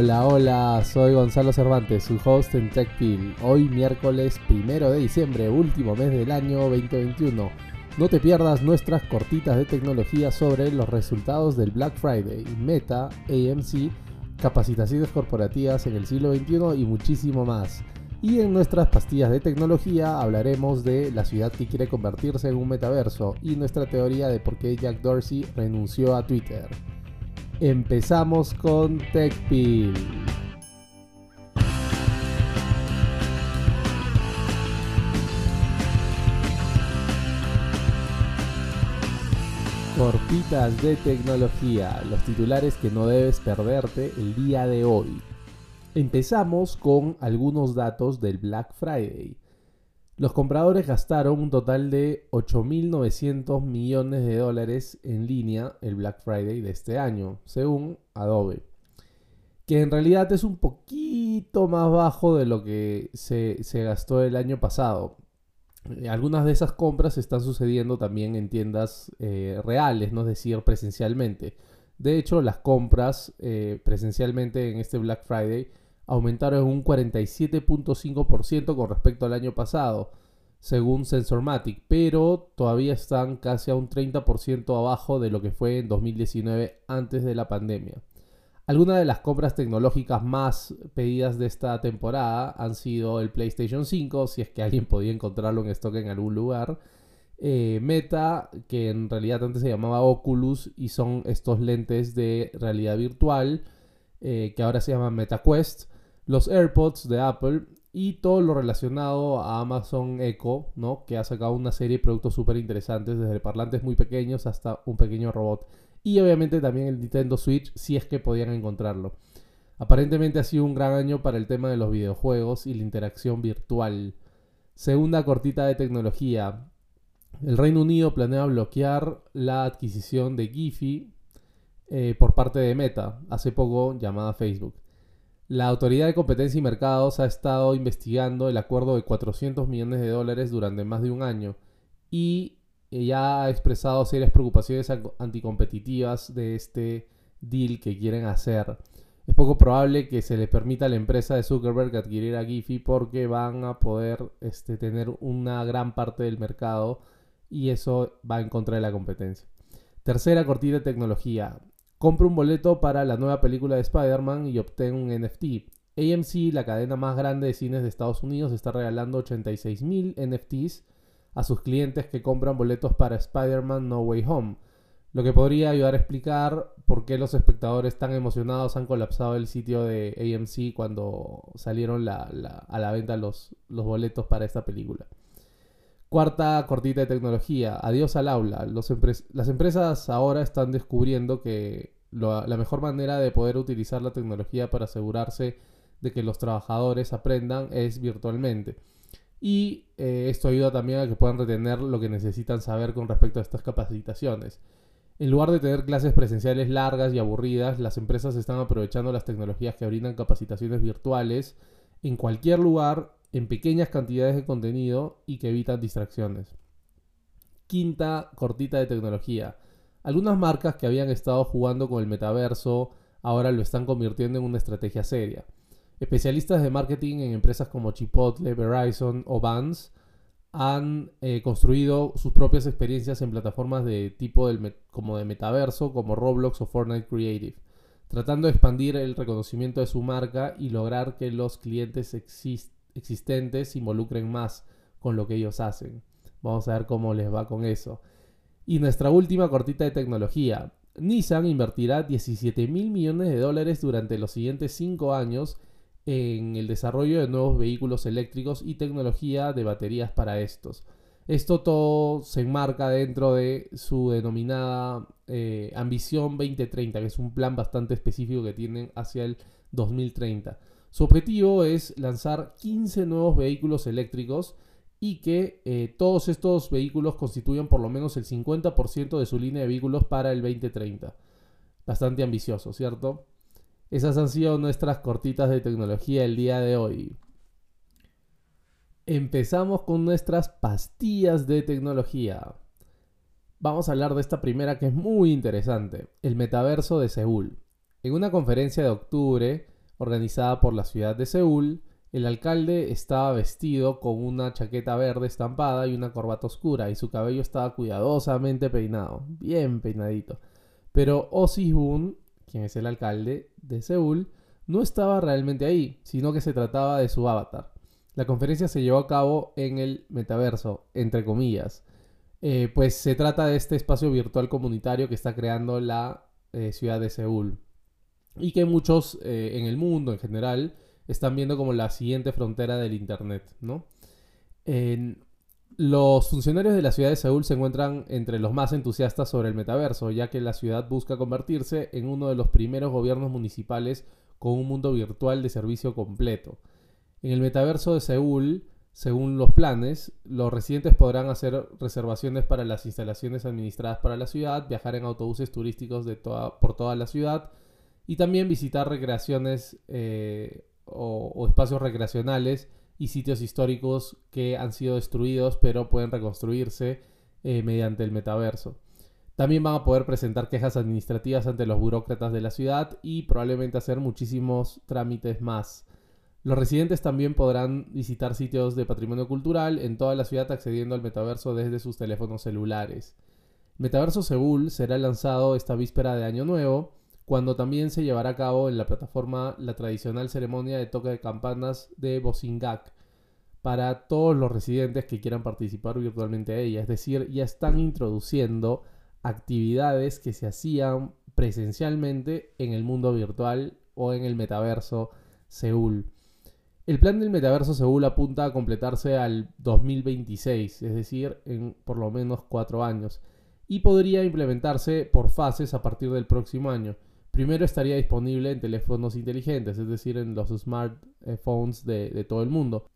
Hola, hola, soy Gonzalo Cervantes, su host en TechPil. Hoy miércoles primero de diciembre, último mes del año 2021. No te pierdas nuestras cortitas de tecnología sobre los resultados del Black Friday, Meta, AMC, capacitaciones corporativas en el siglo XXI y muchísimo más. Y en nuestras pastillas de tecnología hablaremos de la ciudad que quiere convertirse en un metaverso y nuestra teoría de por qué Jack Dorsey renunció a Twitter. Empezamos con TechPil. Corpitas de tecnología, los titulares que no debes perderte el día de hoy. Empezamos con algunos datos del Black Friday. Los compradores gastaron un total de 8.900 millones de dólares en línea el Black Friday de este año, según Adobe. Que en realidad es un poquito más bajo de lo que se, gastó el año pasado. Eh, algunas de esas compras están sucediendo también en tiendas eh, reales, no es decir, presencialmente. De hecho, las compras eh, presencialmente en este Black Friday aumentaron un 47.5% con respecto al año pasado, según Sensormatic, pero todavía están casi a un 30% abajo de lo que fue en 2019 antes de la pandemia. Algunas de las compras tecnológicas más pedidas de esta temporada han sido el PlayStation 5, si es que alguien podía encontrarlo en stock en algún lugar. Eh, Meta, que en realidad antes se llamaba Oculus y son estos lentes de realidad virtual, eh, que ahora se llaman MetaQuest los AirPods de Apple y todo lo relacionado a Amazon Echo, ¿no? que ha sacado una serie de productos súper interesantes, desde parlantes muy pequeños hasta un pequeño robot. Y obviamente también el Nintendo Switch, si es que podían encontrarlo. Aparentemente ha sido un gran año para el tema de los videojuegos y la interacción virtual. Segunda cortita de tecnología. El Reino Unido planea bloquear la adquisición de Giphy eh, por parte de Meta, hace poco llamada Facebook. La Autoridad de Competencia y Mercados ha estado investigando el acuerdo de 400 millones de dólares durante más de un año y ya ha expresado serias preocupaciones anticompetitivas de este deal que quieren hacer. Es poco probable que se le permita a la empresa de Zuckerberg adquirir a Giphy porque van a poder este, tener una gran parte del mercado y eso va en contra de la competencia. Tercera cortita de tecnología. Compra un boleto para la nueva película de Spider-Man y obtén un NFT. AMC, la cadena más grande de cines de Estados Unidos, está regalando 86.000 NFTs a sus clientes que compran boletos para Spider-Man No Way Home, lo que podría ayudar a explicar por qué los espectadores tan emocionados han colapsado el sitio de AMC cuando salieron a la venta los, los boletos para esta película. Cuarta cortita de tecnología, adiós al aula. las empresas ahora están descubriendo que la mejor manera de poder utilizar la tecnología para asegurarse de que los trabajadores aprendan es virtualmente. Y eh, esto ayuda también a que puedan retener lo que necesitan saber con respecto a estas capacitaciones. En lugar de tener clases presenciales largas y aburridas, las empresas están aprovechando las tecnologías que brindan capacitaciones virtuales en cualquier lugar en pequeñas cantidades de contenido y que evitan distracciones. Quinta cortita de tecnología. Algunas marcas que habían estado jugando con el metaverso ahora lo están convirtiendo en una estrategia seria. Especialistas de marketing en empresas como Chipotle, Verizon o Vans han eh, construido sus propias experiencias en plataformas de tipo como de metaverso, como Roblox o Fortnite Creative, tratando de expandir el reconocimiento de su marca y lograr que los clientes existan existentes involucren más con lo que ellos hacen. Vamos a ver cómo les va con eso. Y nuestra última cortita de tecnología. Nissan invertirá 17 mil millones de dólares durante los siguientes 5 años en el desarrollo de nuevos vehículos eléctricos y tecnología de baterías para estos. Esto todo se enmarca dentro de su denominada eh, Ambición 2030, que es un plan bastante específico que tienen hacia el 2030. Su objetivo es lanzar 15 nuevos vehículos eléctricos y que eh, todos estos vehículos constituyan por lo menos el 50% de su línea de vehículos para el 2030. Bastante ambicioso, ¿cierto? Esas han sido nuestras cortitas de tecnología el día de hoy. Empezamos con nuestras pastillas de tecnología. Vamos a hablar de esta primera que es muy interesante, el metaverso de Seúl. En una conferencia de octubre, organizada por la ciudad de Seúl. El alcalde estaba vestido con una chaqueta verde estampada y una corbata oscura y su cabello estaba cuidadosamente peinado, bien peinadito. Pero Oh quien es el alcalde de Seúl, no estaba realmente ahí, sino que se trataba de su avatar. La conferencia se llevó a cabo en el metaverso, entre comillas, eh, pues se trata de este espacio virtual comunitario que está creando la eh, ciudad de Seúl y que muchos eh, en el mundo en general están viendo como la siguiente frontera del Internet, ¿no? los funcionarios de la ciudad de Seúl se encuentran entre los más entusiastas sobre el metaverso, ya que la ciudad busca convertirse en uno de los primeros gobiernos municipales con un mundo virtual de servicio completo. En el metaverso de Seúl, según los planes, los residentes podrán hacer reservaciones para las instalaciones administradas para la ciudad, viajar en autobuses turísticos de por toda la ciudad y también visitar recreaciones eh, o, espacios recreacionales y sitios históricos que han sido destruidos pero pueden reconstruirse eh, mediante el metaverso. También van a poder presentar quejas administrativas ante los burócratas de la ciudad y probablemente hacer muchísimos trámites más. Los residentes también podrán visitar sitios de patrimonio cultural en toda la ciudad accediendo al metaverso desde sus teléfonos celulares. Metaverso Seúl será lanzado esta víspera de Año Nuevo, cuando también se llevará a cabo en la plataforma la tradicional ceremonia de toque de campanas de Bosingak para todos los residentes que quieran participar virtualmente a ella. Es decir, ya están introduciendo actividades que se hacían presencialmente en el mundo virtual o en el metaverso Seúl. El plan del metaverso Seúl apunta a completarse al 2026, es decir, en por lo menos cuatro años, y podría implementarse por fases a partir del próximo año. Primero estaría disponible en teléfonos inteligentes, es decir, en los smartphones de, todo el mundo.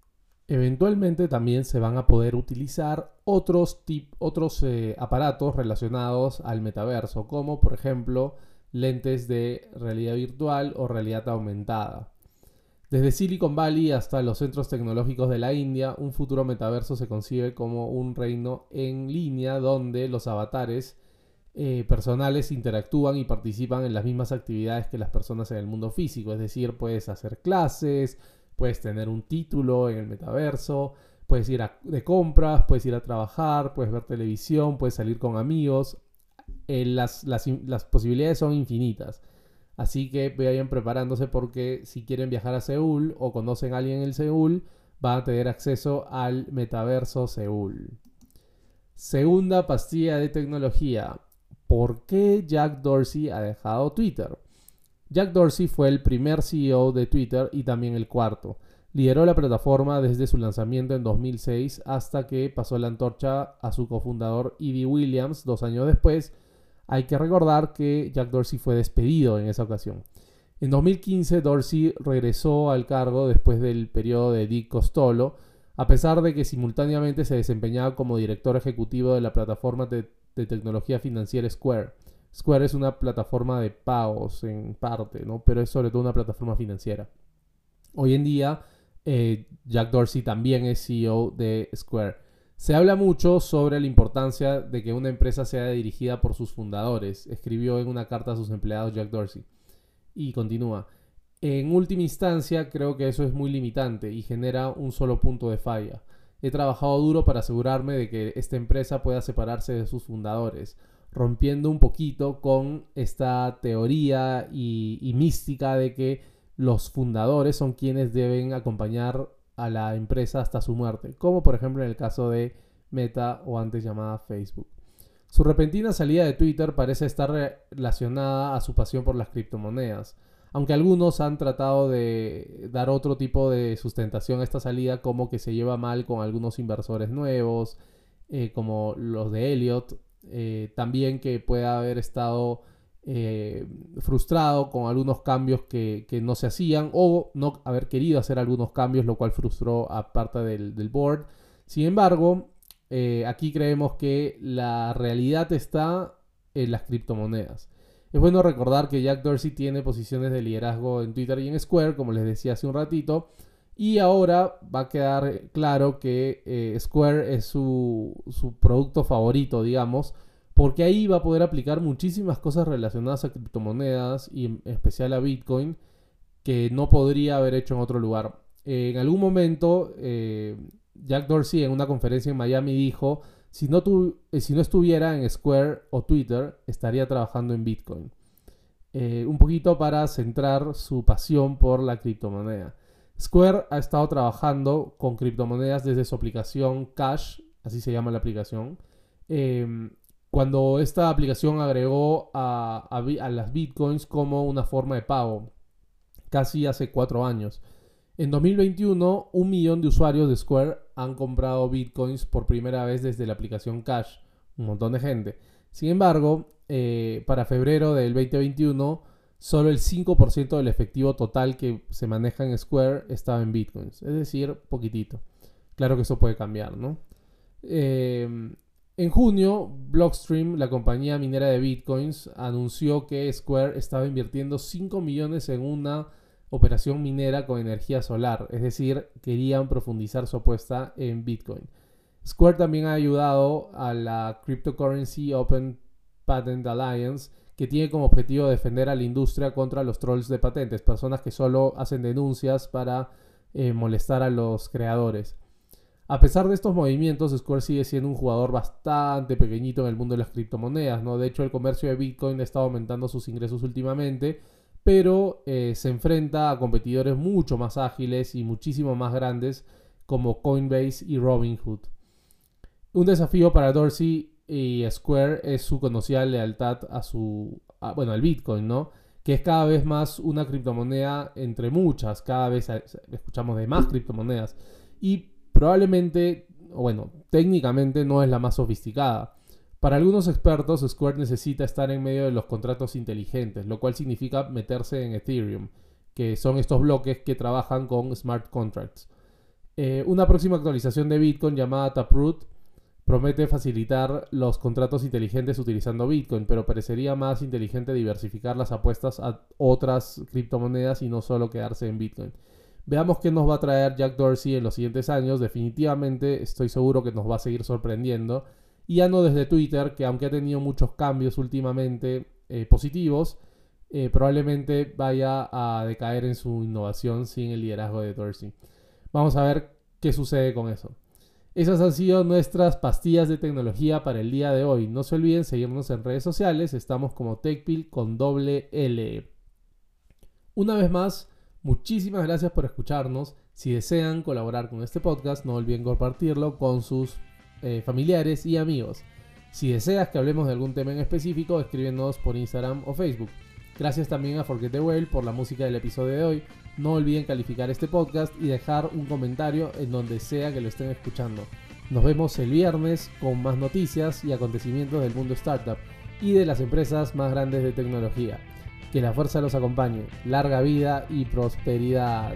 Eventualmente también se van a poder utilizar otros, otros eh, aparatos relacionados al metaverso, como por ejemplo lentes de realidad virtual o realidad aumentada. Desde Silicon Valley hasta los centros tecnológicos de la India, un futuro metaverso se concibe como un reino en línea donde los avatares eh, personales interactúan y participan en las mismas actividades que las personas en el mundo físico, es decir, puedes hacer clases, Puedes tener un título en el metaverso, puedes ir de compras, puedes ir a trabajar, puedes ver televisión, puedes salir con amigos. Eh, las, posibilidades son infinitas. Así que vayan preparándose porque si quieren viajar a Seúl o conocen a alguien en Seúl, van a tener acceso al metaverso Seúl. Segunda pastilla de tecnología. ¿Por qué Jack Dorsey ha dejado Twitter? Jack Dorsey fue el primer CEO de Twitter y también el cuarto. Lideró la plataforma desde su lanzamiento en 2006 hasta que pasó la antorcha a su cofundador Evie Williams dos años después. Hay que recordar que Jack Dorsey fue despedido en esa ocasión. En 2015 Dorsey regresó al cargo después del periodo de Dick Costolo, a pesar de que simultáneamente se desempeñaba como director ejecutivo de la plataforma de, de tecnología financiera Square. Square es una plataforma de pagos en parte, ¿no? Pero es sobre todo una plataforma financiera. Hoy en día, eh, Jack Dorsey también es CEO de Square. Se habla mucho sobre la importancia de que una empresa sea dirigida por sus fundadores, escribió en una carta a sus empleados Jack Dorsey. Y continúa. En última instancia, creo que eso es muy limitante y genera un solo punto de falla. He trabajado duro para asegurarme de que esta empresa pueda separarse de sus fundadores rompiendo un poquito con esta teoría y, mística de que los fundadores son quienes deben acompañar a la empresa hasta su muerte, como por ejemplo en el caso de Meta o antes llamada Facebook. Su repentina salida de Twitter parece estar relacionada a su pasión por las criptomonedas, aunque algunos han tratado de dar otro tipo de sustentación a esta salida como que se lleva mal con algunos inversores nuevos, eh, como los de Elliot, eh, también que pueda haber estado eh, frustrado con algunos cambios que, no se hacían o no haber querido hacer algunos cambios, lo cual frustró a parte del, board. Sin embargo, aquí creemos que la realidad está en las criptomonedas. Es bueno recordar que Jack Dorsey tiene posiciones de liderazgo en Twitter y en Square, como les decía hace un ratito, y ahora va a quedar claro que eh, Square es su, producto favorito, digamos, porque ahí va a poder aplicar muchísimas cosas relacionadas a criptomonedas y en especial a Bitcoin que no podría haber hecho en otro lugar. en algún momento, eh, Jack Dorsey en una conferencia en Miami dijo, si no, eh, si no estuviera en Square o Twitter, estaría trabajando en Bitcoin. Eh, un poquito para centrar su pasión por la criptomoneda. Square ha estado trabajando con criptomonedas desde su aplicación Cash, así se llama la aplicación. Em, cuando esta aplicación agregó a, las bitcoins como una forma de pago, casi hace cuatro años. En 2021, un millón de usuarios de Square han comprado bitcoins por primera vez desde la aplicación Cash. Un montón de gente. Sin embargo, eh, para febrero del 2021, solo el 5% del efectivo total que se maneja en Square estaba en bitcoins. Es decir, poquitito. Claro que eso puede cambiar, ¿no? Eh, en junio, Blockstream, la compañía minera de bitcoins, anunció que Square estaba invirtiendo 5 millones en una operación minera con energía solar, es decir, querían profundizar su apuesta en Bitcoin. Square también ha ayudado a la Cryptocurrency Open Patent Alliance, que tiene como objetivo defender a la industria contra los trolls de patentes, personas que solo hacen denuncias para eh, molestar a los creadores. A pesar de estos movimientos, Square sigue siendo un jugador bastante pequeñito en el mundo de las criptomonedas, ¿no? De hecho, el comercio de Bitcoin ha estado aumentando sus ingresos últimamente pero eh, se enfrenta a competidores mucho más ágiles y muchísimo más grandes como Coinbase y Robinhood. Un desafío para Dorsey y Square es su conocida lealtad a su, bueno, al Bitcoin, ¿no? Que es cada vez más una criptomoneda entre muchas, cada vez escuchamos de más criptomonedas y probablemente, bueno, técnicamente no es la más sofisticada. Para algunos expertos, Square necesita estar en medio de los contratos inteligentes, lo cual significa meterse en Ethereum, que son estos bloques que trabajan con smart contracts. Eh, una próxima actualización de Bitcoin llamada Taproot promete facilitar los contratos inteligentes utilizando Bitcoin, pero parecería más inteligente diversificar las apuestas a otras criptomonedas y no solo quedarse en Bitcoin. Veamos qué nos va a traer Jack Dorsey en los siguientes años. Definitivamente estoy seguro que nos va a seguir sorprendiendo y ya no desde Twitter, que aunque ha tenido muchos cambios últimamente eh, positivos, eh, probablemente vaya a decaer en su innovación sin el liderazgo de Dorsey. Vamos a ver qué sucede con eso. Esas han sido nuestras pastillas de tecnología para el día de hoy. No se olviden seguirnos en redes sociales. Estamos como TechPil con doble L. Una vez más, muchísimas gracias por escucharnos. Si desean colaborar con este podcast, no olviden compartirlo con sus eh, familiares y amigos. Si deseas que hablemos de algún tema en específico, escríbenos por Instagram o Facebook. Gracias también a Forget the Whale por la música del episodio de hoy. No olviden calificar este podcast y dejar un comentario en donde sea que lo estén escuchando. Nos vemos el viernes con más noticias y acontecimientos del mundo startup y de las empresas más grandes de tecnología. Que la fuerza los acompañe. Larga vida y prosperidad.